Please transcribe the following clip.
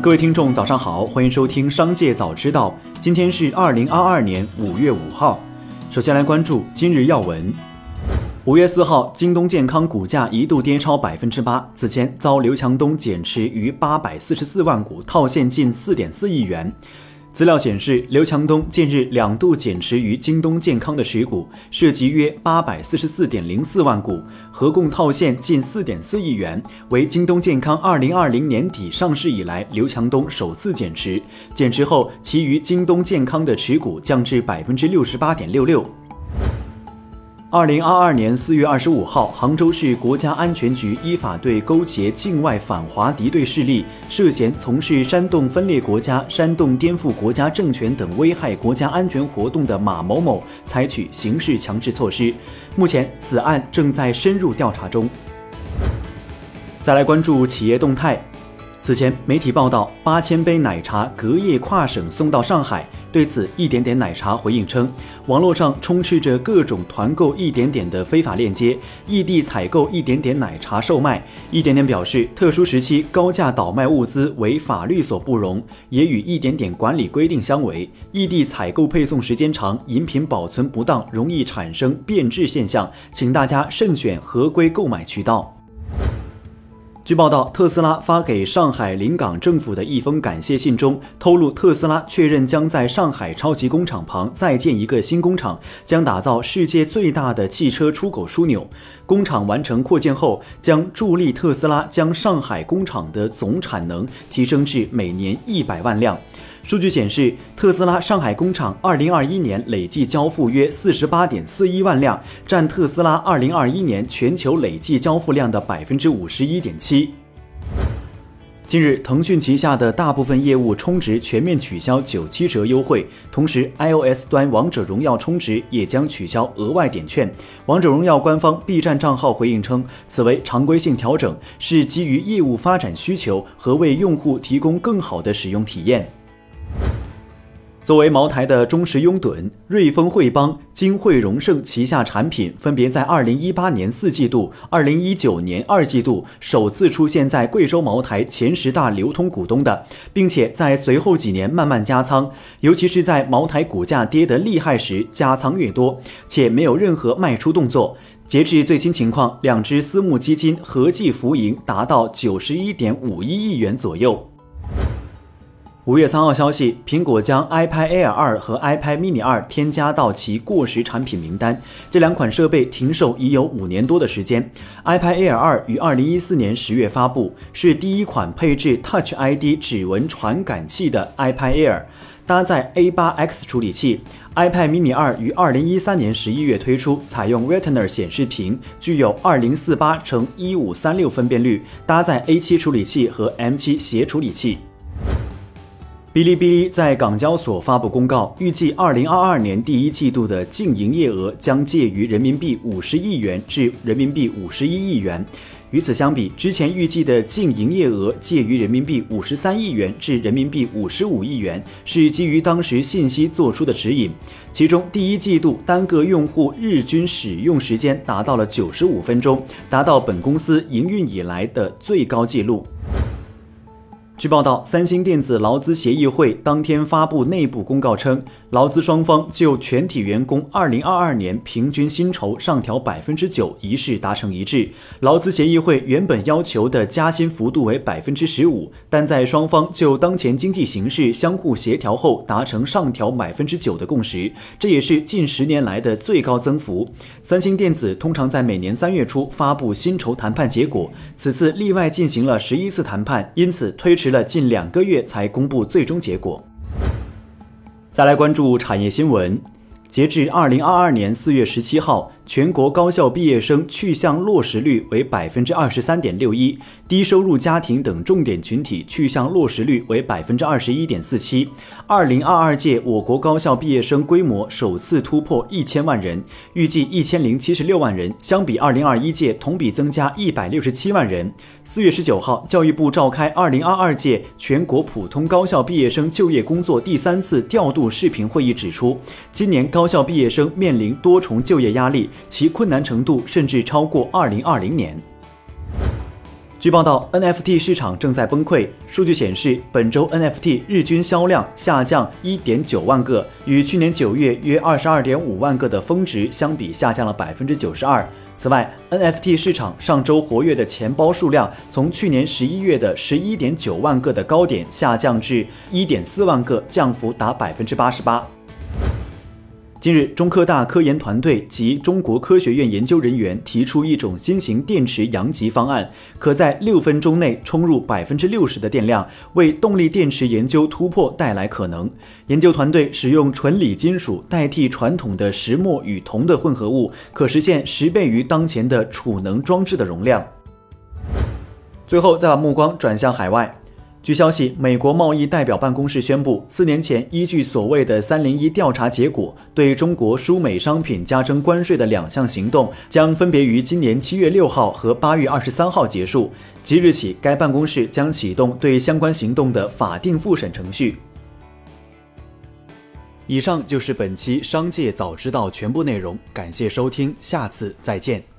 各位听众，早上好，欢迎收听《商界早知道》。今天是二零二二年五月五号。首先来关注今日要闻。五月四号，京东健康股价一度跌超百分之八，此前遭刘强东减持逾八百四十四万股，套现近四点四亿元。资料显示，刘强东近日两度减持于京东健康的持股，涉及约八百四十四点零四万股，合共套现近四点四亿元，为京东健康二零二零年底上市以来刘强东首次减持。减持后，其余京东健康的持股降至百分之六十八点六六。二零二二年四月二十五号，杭州市国家安全局依法对勾结境外反华敌对势力、涉嫌从事煽动分裂国家、煽动颠覆国家政权等危害国家安全活动的马某某采取刑事强制措施。目前，此案正在深入调查中。再来关注企业动态。此前，媒体报道八千杯奶茶隔夜跨省送到上海。对此，一点点奶茶回应称，网络上充斥着各种团购一点点的非法链接，异地采购一点点奶茶售卖。一点点表示，特殊时期高价倒卖物资为法律所不容，也与一点点管理规定相违。异地采购配送时间长，饮品保存不当，容易产生变质现象，请大家慎选合规购买渠道。据报道，特斯拉发给上海临港政府的一封感谢信中透露，特斯拉确认将在上海超级工厂旁再建一个新工厂，将打造世界最大的汽车出口枢纽。工厂完成扩建后，将助力特斯拉将上海工厂的总产能提升至每年一百万辆。数据显示，特斯拉上海工厂2021年累计交付约48.41万辆，占特斯拉2021年全球累计交付量的51.7%。近日，腾讯旗下的大部分业务充值全面取消九七折优惠，同时 iOS 端王者荣耀充值也将取消额外点券。王者荣耀官方 B 站账号回应称，此为常规性调整，是基于业务发展需求和为用户提供更好的使用体验。作为茅台的忠实拥趸，瑞丰汇邦、金汇荣盛旗下产品分别在二零一八年四季度、二零一九年二季度首次出现在贵州茅台前十大流通股东的，并且在随后几年慢慢加仓，尤其是在茅台股价跌得厉害时加仓越多，且没有任何卖出动作。截至最新情况，两只私募基金合计浮盈达到九十一点五一亿元左右。五月三号消息，苹果将 iPad Air 二和 iPad Mini 二添加到其过时产品名单。这两款设备停售已有五年多的时间。iPad Air 二于二零一四年十月发布，是第一款配置 Touch ID 指纹传感器的 iPad Air，搭载 A 八 X 处理器。iPad Mini 二于二零一三年十一月推出，采用 Retina 显示屏，具有二零四八乘一五三六分辨率，搭载 A 七处理器和 M 七协处理器。哔哩哔哩在港交所发布公告，预计二零二二年第一季度的净营业额将介于人民币五十亿元至人民币五十一亿元。与此相比，之前预计的净营业额介于人民币五十三亿元至人民币五十五亿元，是基于当时信息做出的指引。其中，第一季度单个用户日均使用时间达到了九十五分钟，达到本公司营运以来的最高纪录。据报道，三星电子劳资协议会当天发布内部公告称，劳资双方就全体员工2022年平均薪酬上调百分之九一事达成一致。劳资协议会原本要求的加薪幅度为百分之十五，但在双方就当前经济形势相互协调后，达成上调百分之九的共识，这也是近十年来的最高增幅。三星电子通常在每年三月初发布薪酬谈判结果，此次例外进行了十一次谈判，因此推迟。了近两个月才公布最终结果。再来关注产业新闻，截至二零二二年四月十七号。全国高校毕业生去向落实率为百分之二十三点六一，低收入家庭等重点群体去向落实率为百分之二十一点四七。二零二二届我国高校毕业生规模首次突破一千万人，预计一千零七十六万人，相比二零二一届同比增加一百六十七万人。四月十九号，教育部召开二零二二届全国普通高校毕业生就业工作第三次调度视频会议，指出，今年高校毕业生面临多重就业压力。其困难程度甚至超过二零二零年。据报道，NFT 市场正在崩溃。数据显示，本周 NFT 日均销量下降1.9万个，与去年九月约22.5万个的峰值相比，下降了92%。此外，NFT 市场上周活跃的钱包数量从去年11月的11.9万个的高点下降至1.4万个，降幅达88%。近日，中科大科研团队及中国科学院研究人员提出一种新型电池阳极方案，可在六分钟内充入百分之六十的电量，为动力电池研究突破带来可能。研究团队使用纯锂金属代替传统的石墨与铜的混合物，可实现十倍于当前的储能装置的容量。最后，再把目光转向海外。据消息，美国贸易代表办公室宣布，四年前依据所谓的“三零一”调查结果，对中国输美商品加征关税的两项行动将分别于今年七月六号和八月二十三号结束。即日起，该办公室将启动对相关行动的法定复审程序。以上就是本期《商界早知道》全部内容，感谢收听，下次再见。